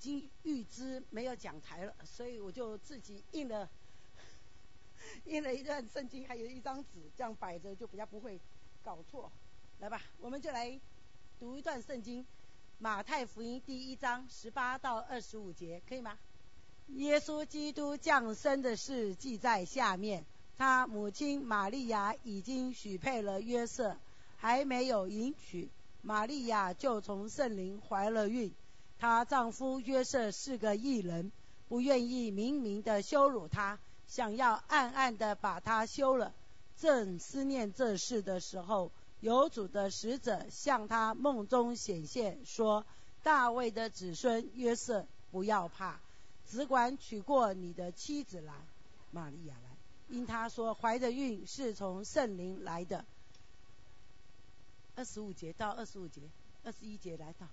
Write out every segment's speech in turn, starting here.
经预知没有讲台了，所以我就自己印了 印了一段圣经，还有一张纸，这样摆着就比较不会搞错。来吧，我们就来读一段圣经，《马太福音》第一章十八到二十五节，可以吗？耶稣基督降生的事记在下面。他母亲玛利亚已经许配了约瑟，还没有迎娶，玛利亚就从圣灵怀了孕。她丈夫约瑟是个异人，不愿意明明的羞辱她，想要暗暗的把她休了。正思念这事的时候，有主的使者向他梦中显现，说：“大卫的子孙约瑟，不要怕，只管娶过你的妻子来，玛利亚来。”因他说怀的孕是从圣灵来的。二十五节到二十五节，二十一节来到，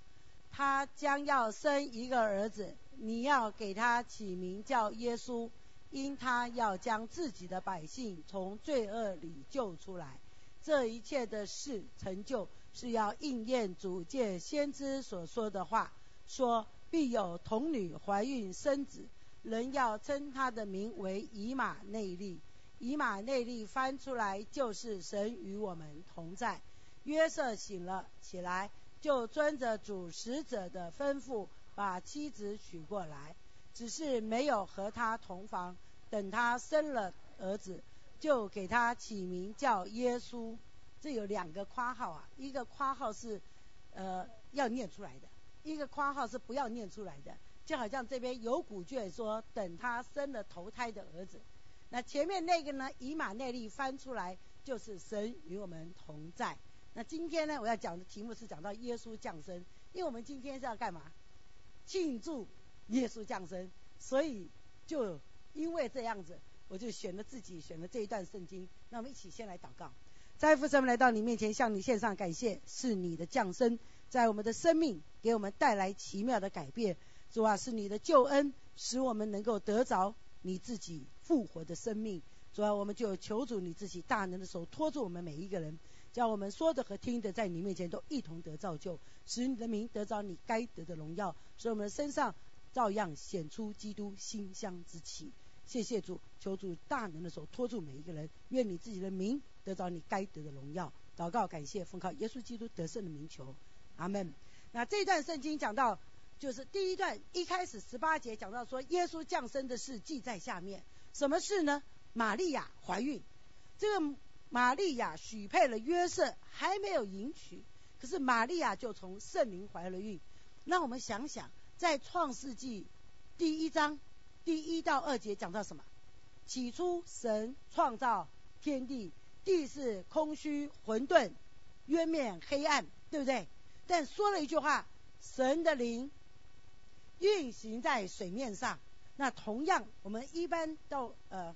他将要生一个儿子，你要给他起名叫耶稣，因他要将自己的百姓从罪恶里救出来。这一切的事成就，是要应验主借先知所说的话，说必有童女怀孕生子，人要称他的名为以马内利。以马内利翻出来就是神与我们同在。约瑟醒了起来，就遵着主使者的吩咐，把妻子娶过来，只是没有和他同房。等他生了儿子，就给他起名叫耶稣。这有两个括号啊，一个括号是呃要念出来的，一个括号是不要念出来的。就好像这边有古卷说，等他生了头胎的儿子。那前面那个呢？以马内利翻出来就是神与我们同在。那今天呢，我要讲的题目是讲到耶稣降生，因为我们今天是要干嘛？庆祝耶稣降生，所以就因为这样子，我就选了自己选了这一段圣经。那我们一起先来祷告，在父神来到你面前，向你献上感谢，是你的降生，在我们的生命给我们带来奇妙的改变。主啊，是你的救恩，使我们能够得着。你自己复活的生命，主要我们就求主你自己大能的手托住我们每一个人，叫我们说的和听的在你面前都一同得造就，使你的名得着你该得的荣耀，使我们身上照样显出基督馨香之气。谢谢主，求主大能的手托住每一个人，愿你自己的名得着你该得的荣耀。祷告感谢奉靠耶稣基督得胜的名求，阿门。那这段圣经讲到。就是第一段一开始十八节讲到说耶稣降生的事记在下面，什么事呢？玛利亚怀孕，这个玛利亚许配了约瑟，还没有迎娶，可是玛利亚就从圣灵怀了孕。那我们想想，在创世纪第一章第一到二节讲到什么？起初神创造天地，地是空虚混沌，渊面黑暗，对不对？但说了一句话，神的灵。运行在水面上，那同样，我们一般到呃，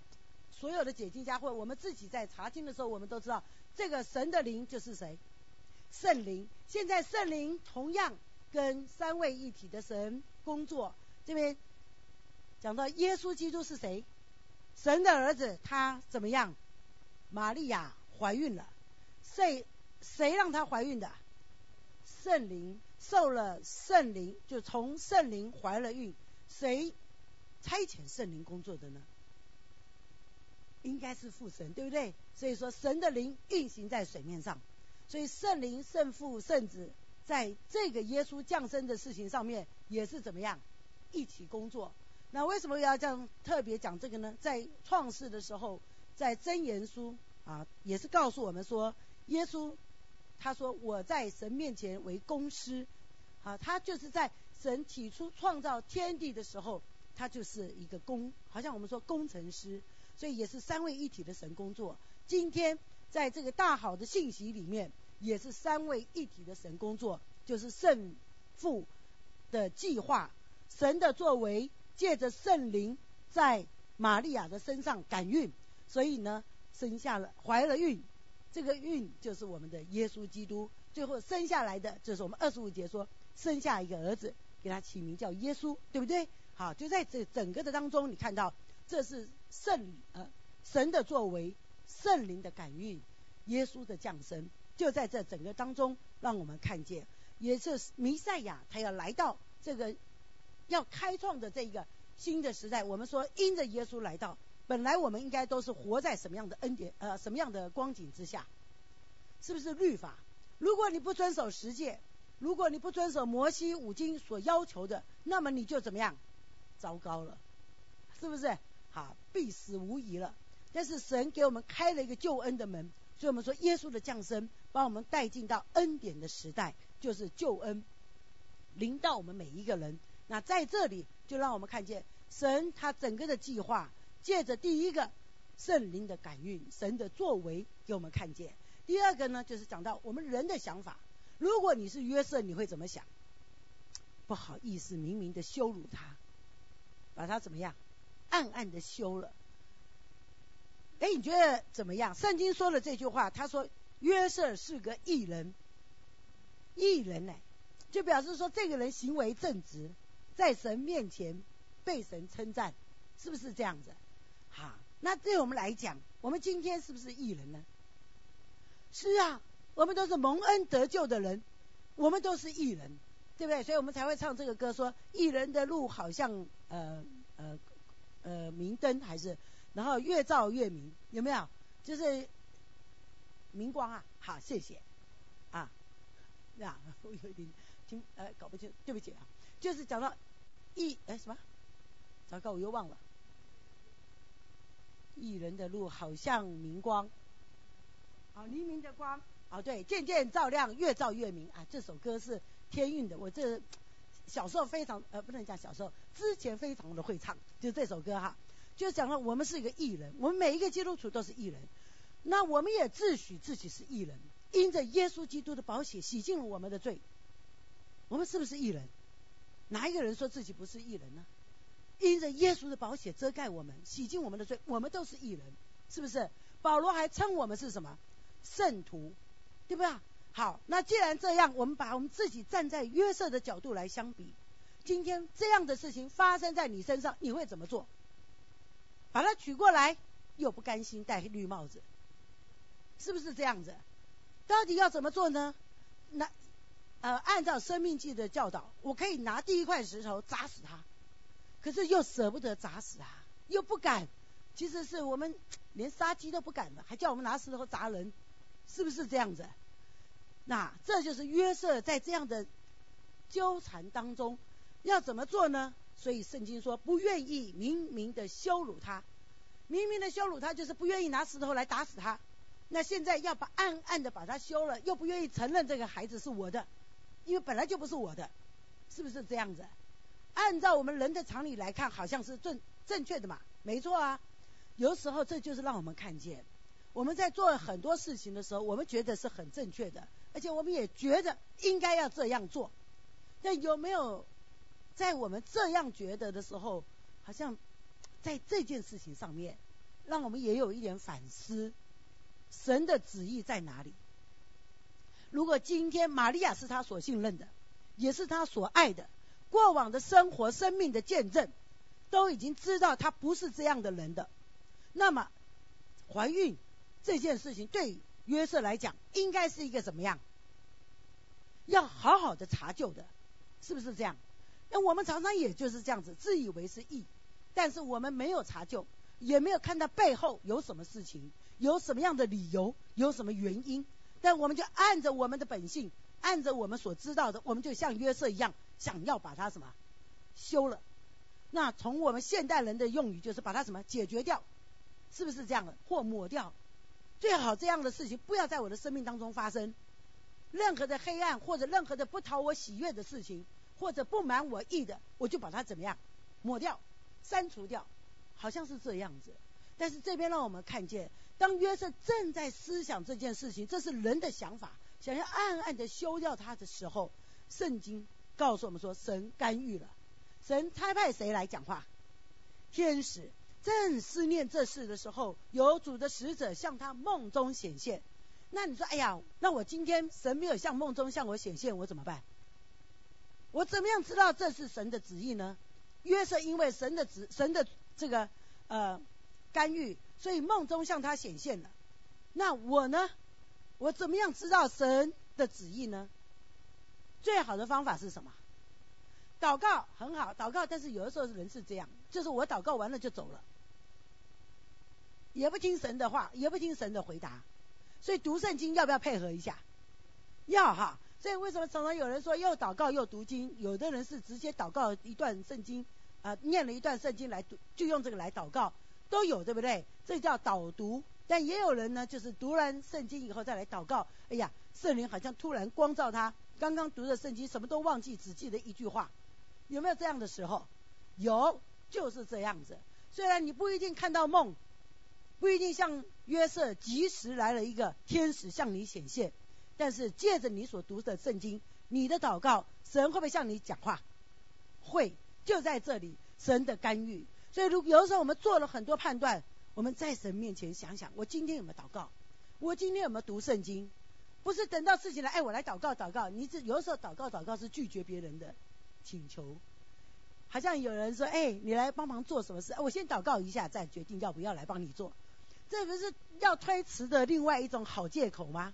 所有的解经家或我们自己在查经的时候，我们都知道，这个神的灵就是谁？圣灵。现在圣灵同样跟三位一体的神工作。这边讲到耶稣基督是谁？神的儿子，他怎么样？玛利亚怀孕了，谁谁让她怀孕的？圣灵。受了圣灵，就从圣灵怀了孕，谁差遣圣灵工作的呢？应该是父神，对不对？所以说神的灵运行在水面上，所以圣灵、圣父、圣子在这个耶稣降生的事情上面也是怎么样一起工作？那为什么要这样特别讲这个呢？在创世的时候，在真言书啊，也是告诉我们说耶稣。他说：“我在神面前为公师，啊，他就是在神起初创造天地的时候，他就是一个工，好像我们说工程师，所以也是三位一体的神工作。今天在这个大好的信息里面，也是三位一体的神工作，就是圣父的计划，神的作为，借着圣灵在玛利亚的身上感孕，所以呢，生下了怀了孕。”这个孕就是我们的耶稣基督，最后生下来的，就是我们二十五节说生下一个儿子，给他起名叫耶稣，对不对？好，就在这整个的当中，你看到这是圣呃神的作为，圣灵的感孕，耶稣的降生，就在这整个当中，让我们看见，也是弥赛亚他要来到这个要开创的这一个新的时代，我们说因着耶稣来到，本来我们应该都是活在什么样的恩典呃什么样的光景之下？是不是律法？如果你不遵守十诫，如果你不遵守摩西五经所要求的，那么你就怎么样？糟糕了，是不是？好，必死无疑了。但是神给我们开了一个救恩的门，所以我们说耶稣的降生，把我们带进到恩典的时代，就是救恩临到我们每一个人。那在这里，就让我们看见神他整个的计划，借着第一个圣灵的感应，神的作为给我们看见。第二个呢，就是讲到我们人的想法。如果你是约瑟，你会怎么想？不好意思，明明的羞辱他，把他怎么样？暗暗的羞了。哎，你觉得怎么样？圣经说了这句话，他说约瑟是个异人，异人呢，就表示说这个人行为正直，在神面前被神称赞，是不是这样子？好，那对我们来讲，我们今天是不是异人呢？是啊，我们都是蒙恩得救的人，我们都是异人，对不对？所以我们才会唱这个歌，说异人的路好像呃呃呃明灯，还是然后越照越明，有没有？就是明光啊！好，谢谢啊。那我有一点听呃搞不清，对不起啊。就是讲到一哎什么？糟糕，我又忘了。一人的路好像明光。好，黎明的光，哦对，渐渐照亮，越照越明啊！这首歌是天韵的，我这小时候非常呃，不能讲小时候，之前非常的会唱，就这首歌哈，就讲了我们是一个艺人，我们每一个基督徒都是艺人，那我们也自诩自己是艺人，因着耶稣基督的宝血洗净了我们的罪，我们是不是艺人？哪一个人说自己不是艺人呢？因着耶稣的宝血遮盖我们，洗净我们的罪，我们都是艺人，是不是？保罗还称我们是什么？圣徒，对不对？好，那既然这样，我们把我们自己站在约瑟的角度来相比，今天这样的事情发生在你身上，你会怎么做？把他娶过来，又不甘心戴绿帽子，是不是这样子？到底要怎么做呢？那呃，按照生命记的教导，我可以拿第一块石头砸死他，可是又舍不得砸死他，又不敢。其实是我们连杀鸡都不敢的，还叫我们拿石头砸人。是不是这样子？那这就是约瑟在这样的纠缠当中要怎么做呢？所以圣经说不愿意明明的羞辱他，明明的羞辱他就是不愿意拿石头来打死他。那现在要把暗暗的把他休了，又不愿意承认这个孩子是我的，因为本来就不是我的，是不是这样子？按照我们人的常理来看，好像是正正确的嘛，没错啊。有时候这就是让我们看见。我们在做很多事情的时候，我们觉得是很正确的，而且我们也觉得应该要这样做。但有没有在我们这样觉得的时候，好像在这件事情上面，让我们也有一点反思：神的旨意在哪里？如果今天玛利亚是他所信任的，也是他所爱的，过往的生活、生命的见证，都已经知道他不是这样的人的，那么怀孕。这件事情对约瑟来讲，应该是一个怎么样？要好好的查究的，是不是这样？那我们常常也就是这样子，自以为是义，但是我们没有查究，也没有看到背后有什么事情，有什么样的理由，有什么原因，但我们就按着我们的本性，按着我们所知道的，我们就像约瑟一样，想要把它什么修了。那从我们现代人的用语，就是把它什么解决掉，是不是这样的？或抹掉？最好这样的事情不要在我的生命当中发生，任何的黑暗或者任何的不讨我喜悦的事情，或者不满我意的，我就把它怎么样抹掉、删除掉，好像是这样子。但是这边让我们看见，当约瑟正在思想这件事情，这是人的想法，想要暗暗的修掉他的时候，圣经告诉我们说，神干预了，神差派谁来讲话？天使。正思念这事的时候，有主的使者向他梦中显现。那你说，哎呀，那我今天神没有向梦中向我显现，我怎么办？我怎么样知道这是神的旨意呢？约瑟因为神的旨，神的这个呃干预，所以梦中向他显现了。那我呢？我怎么样知道神的旨意呢？最好的方法是什么？祷告很好，祷告，但是有的时候人是这样，就是我祷告完了就走了，也不听神的话，也不听神的回答。所以读圣经要不要配合一下？要哈。所以为什么常常有人说又祷告又读经？有的人是直接祷告一段圣经，啊，念了一段圣经来读，就用这个来祷告，都有对不对？这叫导读。但也有人呢，就是读完圣经以后再来祷告。哎呀，圣灵好像突然光照他，刚刚读的圣经什么都忘记，只记得一句话。有没有这样的时候？有，就是这样子。虽然你不一定看到梦，不一定像约瑟及时来了一个天使向你显现。但是借着你所读的圣经，你的祷告，神会不会向你讲话？会，就在这里，神的干预。所以，如有的时候我们做了很多判断，我们在神面前想想，我今天有没有祷告？我今天有没有读圣经？不是等到事情来，哎，我来祷告祷告。你这有的时候祷告祷告是拒绝别人的请求，好像有人说，哎，你来帮忙做什么事？我先祷告一下，再决定要不要来帮你做。这不是要推迟的另外一种好借口吗？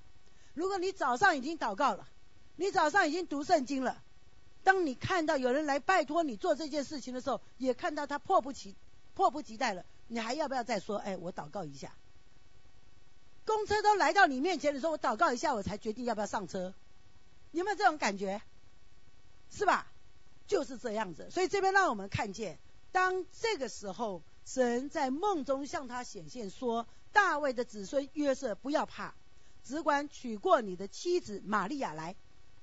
如果你早上已经祷告了，你早上已经读圣经了，当你看到有人来拜托你做这件事情的时候，也看到他迫不及迫不及待了，你还要不要再说？哎，我祷告一下。公车都来到你面前的时候，我祷告一下，我才决定要不要上车。有没有这种感觉？是吧？就是这样子。所以这边让我们看见，当这个时候，神在梦中向他显现说：“大卫的子孙约瑟，不要怕。”只管娶过你的妻子玛利亚来，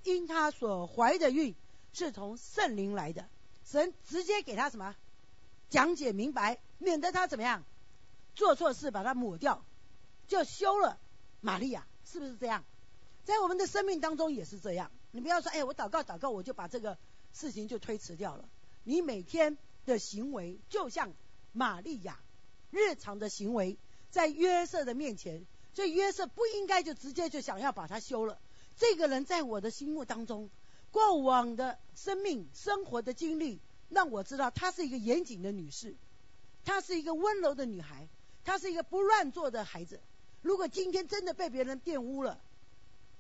因她所怀的孕是从圣灵来的，神直接给他什么讲解明白，免得他怎么样做错事把他抹掉，就休了玛利亚，是不是这样？在我们的生命当中也是这样，你不要说哎，我祷告祷告，我就把这个事情就推迟掉了。你每天的行为就像玛利亚日常的行为，在约瑟的面前。所以约瑟不应该就直接就想要把他休了。这个人在我的心目当中，过往的生命生活的经历，让我知道她是一个严谨的女士，她是一个温柔的女孩，她是一个不乱做的孩子。如果今天真的被别人玷污了，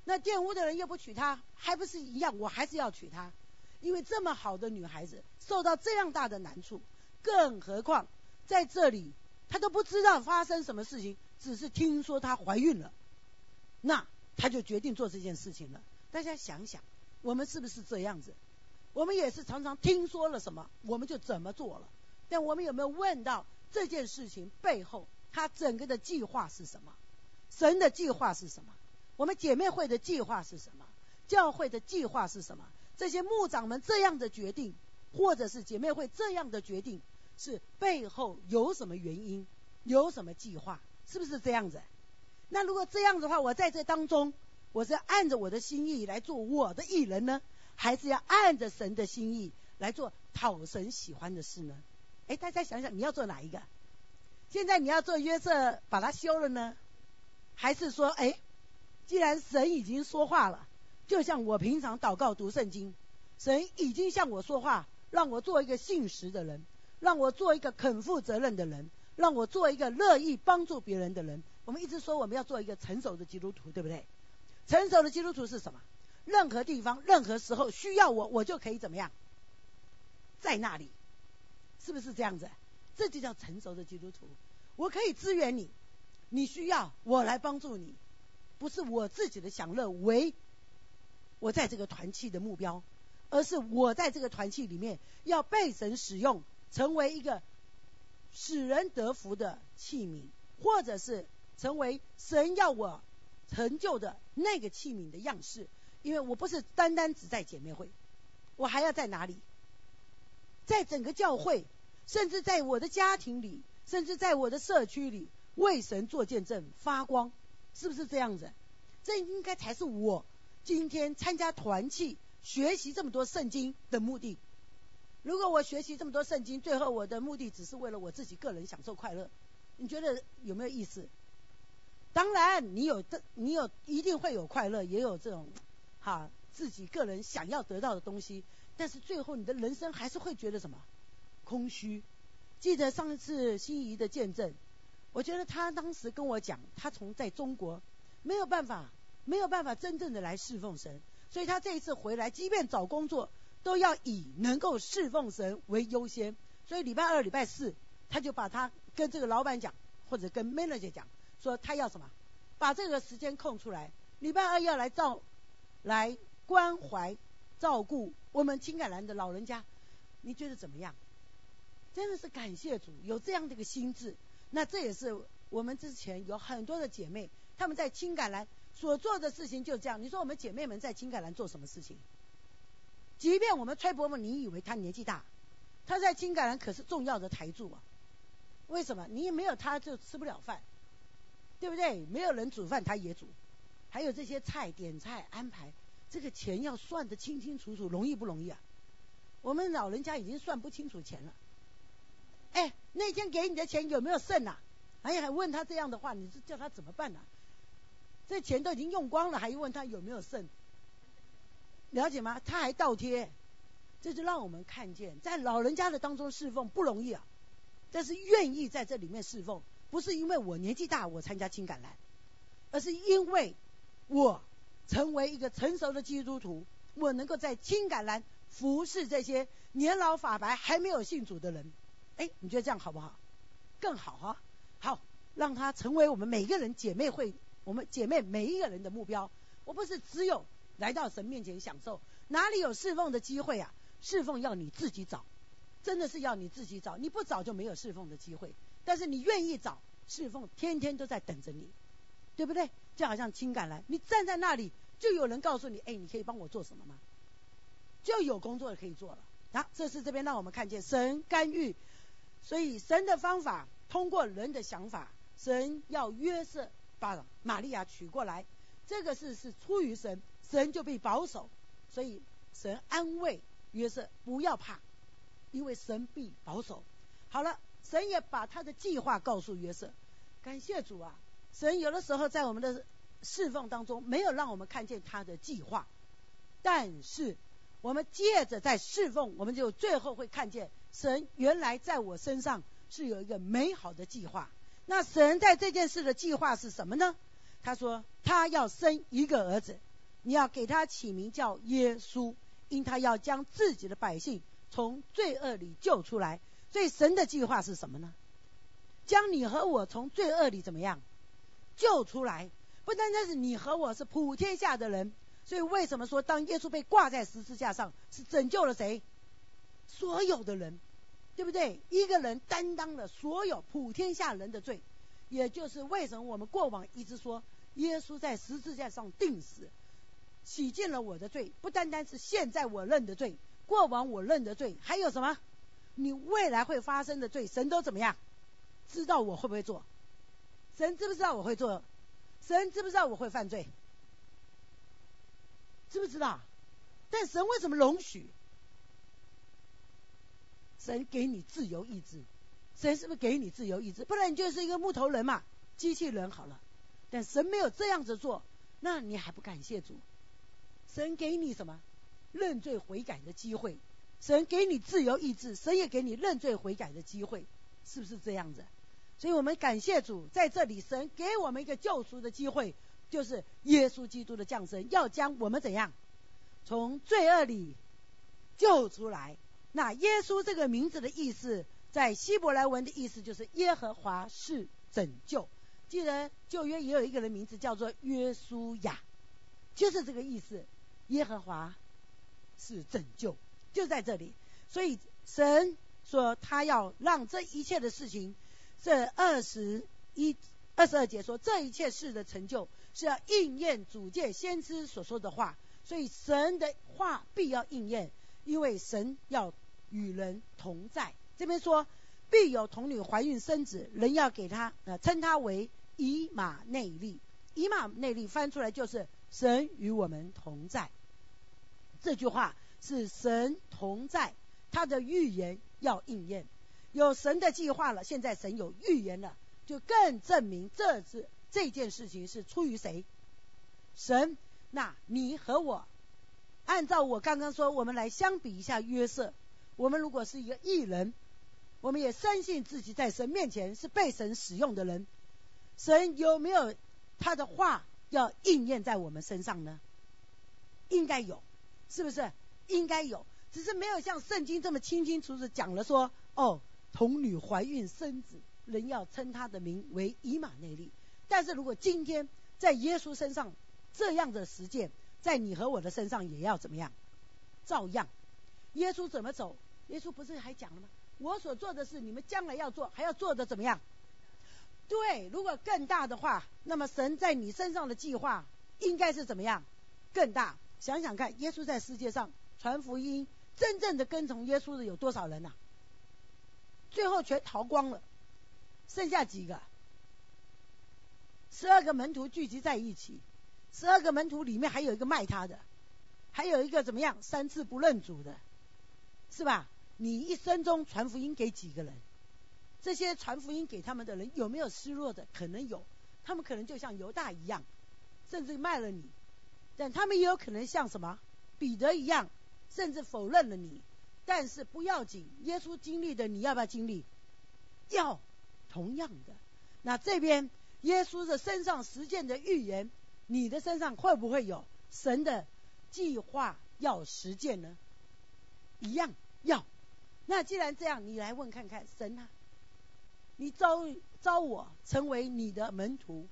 那玷污的人又不娶她，还不是一样？我还是要娶她，因为这么好的女孩子受到这样大的难处，更何况在这里她都不知道发生什么事情。只是听说她怀孕了，那他就决定做这件事情了。大家想想，我们是不是这样子？我们也是常常听说了什么，我们就怎么做了。但我们有没有问到这件事情背后，他整个的计划是什么？神的计划是什么？我们姐妹会的计划是什么？教会的计划是什么？这些牧长们这样的决定，或者是姐妹会这样的决定，是背后有什么原因？有什么计划？是不是这样子？那如果这样子的话，我在这当中，我是按着我的心意来做我的艺人呢，还是要按着神的心意来做讨神喜欢的事呢？哎，大家想想，你要做哪一个？现在你要做约瑟把他休了呢，还是说，哎，既然神已经说话了，就像我平常祷告读圣经，神已经向我说话，让我做一个信实的人，让我做一个肯负责任的人。让我做一个乐意帮助别人的人。我们一直说我们要做一个成熟的基督徒，对不对？成熟的基督徒是什么？任何地方、任何时候需要我，我就可以怎么样？在那里，是不是这样子？这就叫成熟的基督徒。我可以支援你，你需要我来帮助你，不是我自己的享乐为我在这个团契的目标，而是我在这个团契里面要被神使用，成为一个。使人得福的器皿，或者是成为神要我成就的那个器皿的样式，因为我不是单单只在姐妹会，我还要在哪里？在整个教会，甚至在我的家庭里，甚至在我的社区里，为神做见证发光，是不是这样子？这应该才是我今天参加团契、学习这么多圣经的目的。如果我学习这么多圣经，最后我的目的只是为了我自己个人享受快乐，你觉得有没有意思？当然，你有这，你有一定会有快乐，也有这种哈自己个人想要得到的东西，但是最后你的人生还是会觉得什么空虚。记得上一次心仪的见证，我觉得他当时跟我讲，他从在中国没有办法，没有办法真正的来侍奉神，所以他这一次回来，即便找工作。都要以能够侍奉神为优先。所以礼拜二、礼拜四，他就把他跟这个老板讲，或者跟 manager 讲，说他要什么，把这个时间空出来。礼拜二要来照，来关怀、照顾我们青海兰的老人家，你觉得怎么样？真的是感谢主，有这样的一个心智。那这也是我们之前有很多的姐妹，她们在青橄榄所做的事情就这样。你说我们姐妹们在青橄榄做什么事情？即便我们崔伯母，你以为她年纪大，她在青橄榄可是重要的台柱啊。为什么？你没有她就吃不了饭，对不对？没有人煮饭，她也煮。还有这些菜点菜安排，这个钱要算得清清楚楚，容易不容易啊？我们老人家已经算不清楚钱了。哎，那天给你的钱有没有剩呐？哎呀，还问他这样的话，你是叫他怎么办呢？这钱都已经用光了，还问他有没有剩？了解吗？他还倒贴，这就让我们看见，在老人家的当中侍奉不容易啊。但是愿意在这里面侍奉，不是因为我年纪大我参加青橄榄，而是因为我成为一个成熟的基督徒，我能够在青橄榄服侍这些年老发白还没有信主的人。哎，你觉得这样好不好？更好哈，好，让他成为我们每一个人姐妹会，我们姐妹每一个人的目标。我不是只有来到神面前享受，哪里有侍奉的机会啊？侍奉要你自己找，真的是要你自己找，你不找就没有侍奉的机会。但是你愿意找，侍奉天天都在等着你，对不对？就好像情感来，你站在那里，就有人告诉你，哎，你可以帮我做什么吗？就有工作可以做了。好，这是这边让我们看见神干预。所以神的方法通过人的想法，神要约瑟把玛利亚娶过来，这个事是出于神，神就被保守，所以神安慰约瑟不要怕，因为神必保守。好了，神也把他的计划告诉约瑟，感谢主啊！神有的时候在我们的侍奉当中没有让我们看见他的计划，但是我们借着在侍奉，我们就最后会看见。神原来在我身上是有一个美好的计划。那神在这件事的计划是什么呢？他说他要生一个儿子，你要给他起名叫耶稣，因他要将自己的百姓从罪恶里救出来。所以神的计划是什么呢？将你和我从罪恶里怎么样救出来？不单单是你和我是普天下的人。所以为什么说当耶稣被挂在十字架上，是拯救了谁？所有的人，对不对？一个人担当了所有普天下人的罪，也就是为什么我们过往一直说，耶稣在十字架上定死，洗净了我的罪。不单单是现在我认的罪，过往我认的罪，还有什么？你未来会发生的罪，神都怎么样？知道我会不会做？神知不知道我会做？神知不知道我会犯罪？知不知道？但神为什么容许？神给你自由意志，神是不是给你自由意志？不然你就是一个木头人嘛，机器人好了。但神没有这样子做，那你还不感谢主？神给你什么？认罪悔改的机会。神给你自由意志，神也给你认罪悔改的机会，是不是这样子？所以我们感谢主，在这里神给我们一个救赎的机会，就是耶稣基督的降生，要将我们怎样从罪恶里救出来。那耶稣这个名字的意思，在希伯来文的意思就是耶和华是拯救。记得旧约也有一个人名字叫做约书亚，就是这个意思。耶和华是拯救，就在这里。所以神说他要让这一切的事情，这二十一、二十二节说这一切事的成就，是要应验主界先知所说的话。所以神的话必要应验，因为神要。与人同在，这边说必有童女怀孕生子，人要给他呃称他为以马内利。以马内利翻出来就是神与我们同在。这句话是神同在，他的预言要应验，有神的计划了。现在神有预言了，就更证明这次这件事情是出于谁？神。那你和我，按照我刚刚说，我们来相比一下约瑟。我们如果是一个艺人，我们也深信自己在神面前是被神使用的人。神有没有他的话要应验在我们身上呢？应该有，是不是？应该有。只是没有像圣经这么清清楚楚讲了说，哦，童女怀孕生子，人要称他的名为以马内利。但是如果今天在耶稣身上这样的实践，在你和我的身上也要怎么样？照样，耶稣怎么走？耶稣不是还讲了吗？我所做的事，你们将来要做，还要做的怎么样？对，如果更大的话，那么神在你身上的计划应该是怎么样？更大。想想看，耶稣在世界上传福音，真正的跟从耶稣的有多少人呐？最后全逃光了，剩下几个？十二个门徒聚集在一起，十二个门徒里面还有一个卖他的，还有一个怎么样？三次不认主的，是吧？你一生中传福音给几个人？这些传福音给他们的人有没有失落的？可能有，他们可能就像犹大一样，甚至卖了你；但他们也有可能像什么彼得一样，甚至否认了你。但是不要紧，耶稣经历的，你要不要经历？要，同样的。那这边耶稣的身上实践的预言，你的身上会不会有神的计划要实践呢？一样要。那既然这样，你来问看看神啊，你招招我成为你的门徒，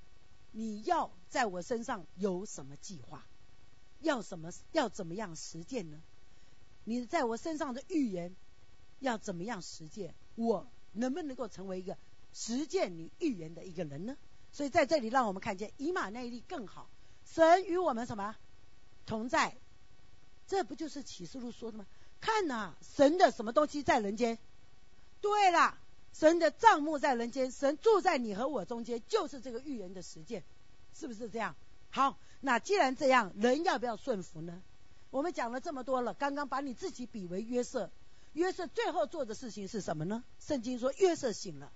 你要在我身上有什么计划？要什么？要怎么样实践呢？你在我身上的预言要怎么样实践？我能不能够成为一个实践你预言的一个人呢？所以在这里，让我们看见以马内利更好。神与我们什么同在？这不就是启示录说的吗？看呐，神的什么东西在人间？对了，神的账目在人间，神住在你和我中间，就是这个预言的实践，是不是这样？好，那既然这样，人要不要顺服呢？我们讲了这么多了，刚刚把你自己比为约瑟，约瑟最后做的事情是什么呢？圣经说约瑟醒了，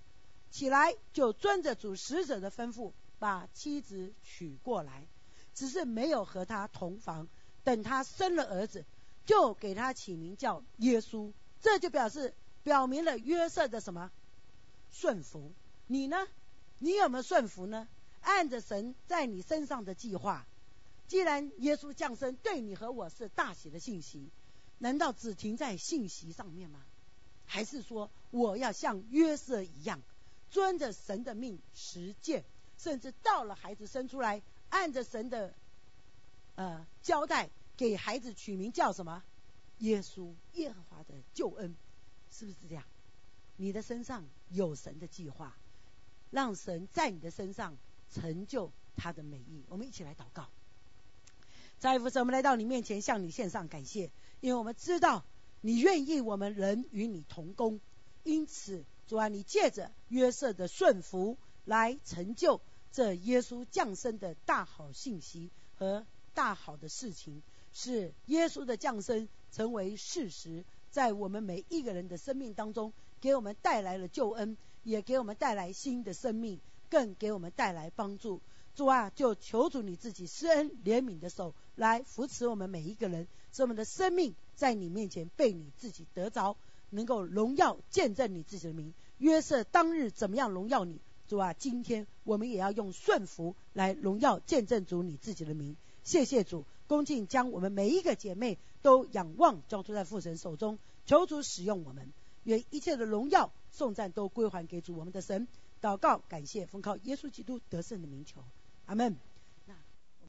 起来就遵着主使者的吩咐，把妻子娶过来，只是没有和他同房，等他生了儿子。就给他起名叫耶稣，这就表示表明了约瑟的什么顺服？你呢？你有没有顺服呢？按着神在你身上的计划，既然耶稣降生对你和我是大喜的信息，难道只停在信息上面吗？还是说我要像约瑟一样，遵着神的命实践，甚至到了孩子生出来，按着神的呃交代？给孩子取名叫什么？耶稣，耶和华的救恩，是不是这样？你的身上有神的计划，让神在你的身上成就他的美意。我们一起来祷告。在父神，我们来到你面前，向你献上感谢，因为我们知道你愿意我们人与你同工，因此主啊，你借着约瑟的顺服来成就这耶稣降生的大好信息和大好的事情。是耶稣的降生成为事实，在我们每一个人的生命当中，给我们带来了救恩，也给我们带来新的生命，更给我们带来帮助。主啊，就求主你自己施恩怜悯的手来扶持我们每一个人，使我们的生命在你面前被你自己得着，能够荣耀见证你自己的名。约瑟当日怎么样荣耀你？主啊，今天我们也要用顺服来荣耀见证主你自己的名。谢谢主。恭敬将我们每一个姐妹都仰望交托在父神手中，求主使用我们，愿一切的荣耀颂赞都归还给主我们的神。祷告，感谢，奉靠耶稣基督得胜的名求，阿门。